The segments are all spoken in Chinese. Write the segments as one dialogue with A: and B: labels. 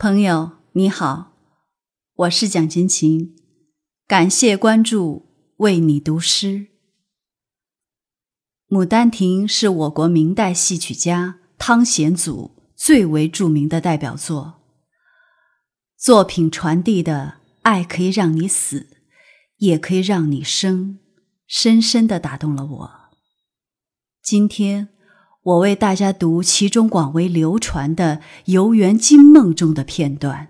A: 朋友你好，我是蒋勤勤，感谢关注，为你读诗。《牡丹亭》是我国明代戏曲家汤显祖最为著名的代表作。作品传递的爱可以让你死，也可以让你生，深深的打动了我。今天。我为大家读其中广为流传的《游园惊梦》中的片段。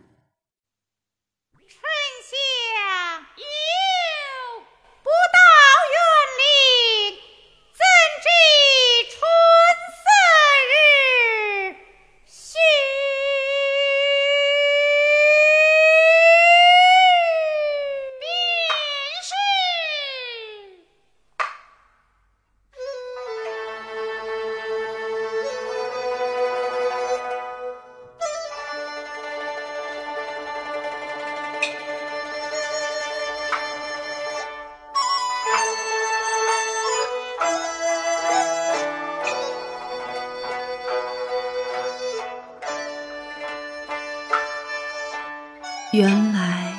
A: 原来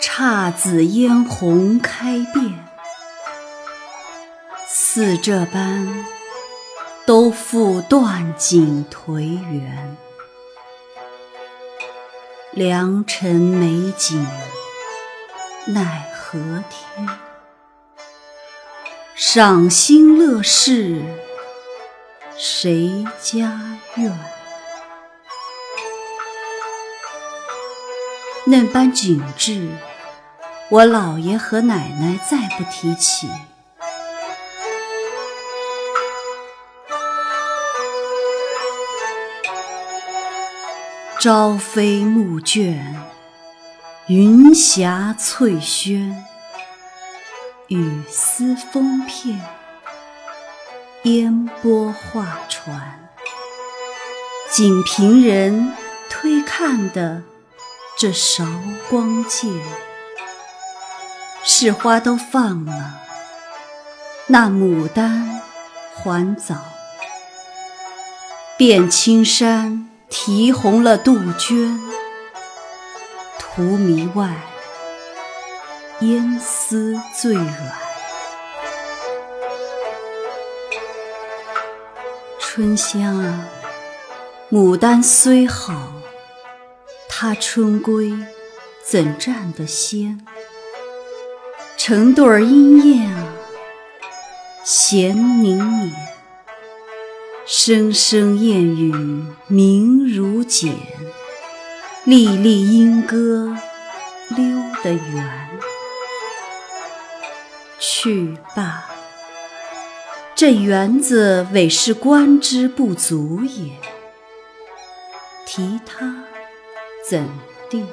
A: 姹紫嫣红开遍，似这般都付断井颓垣。良辰美景奈何天，赏心乐事谁家院？那般景致，我姥爷和奶奶再不提起。朝飞暮卷，云霞翠轩，雨丝风片，烟波画船，仅凭人推看的。这韶光剑，是花都放了，那牡丹还早。遍青山啼红了杜鹃，荼蘼外，烟丝最软。春香啊，牡丹虽好。他春归怎占得先？成对儿莺燕啊，闲凝捻，声声燕语明如剪，粒粒莺歌溜得圆。去罢，这园子委是观之不足也。提他。怎地？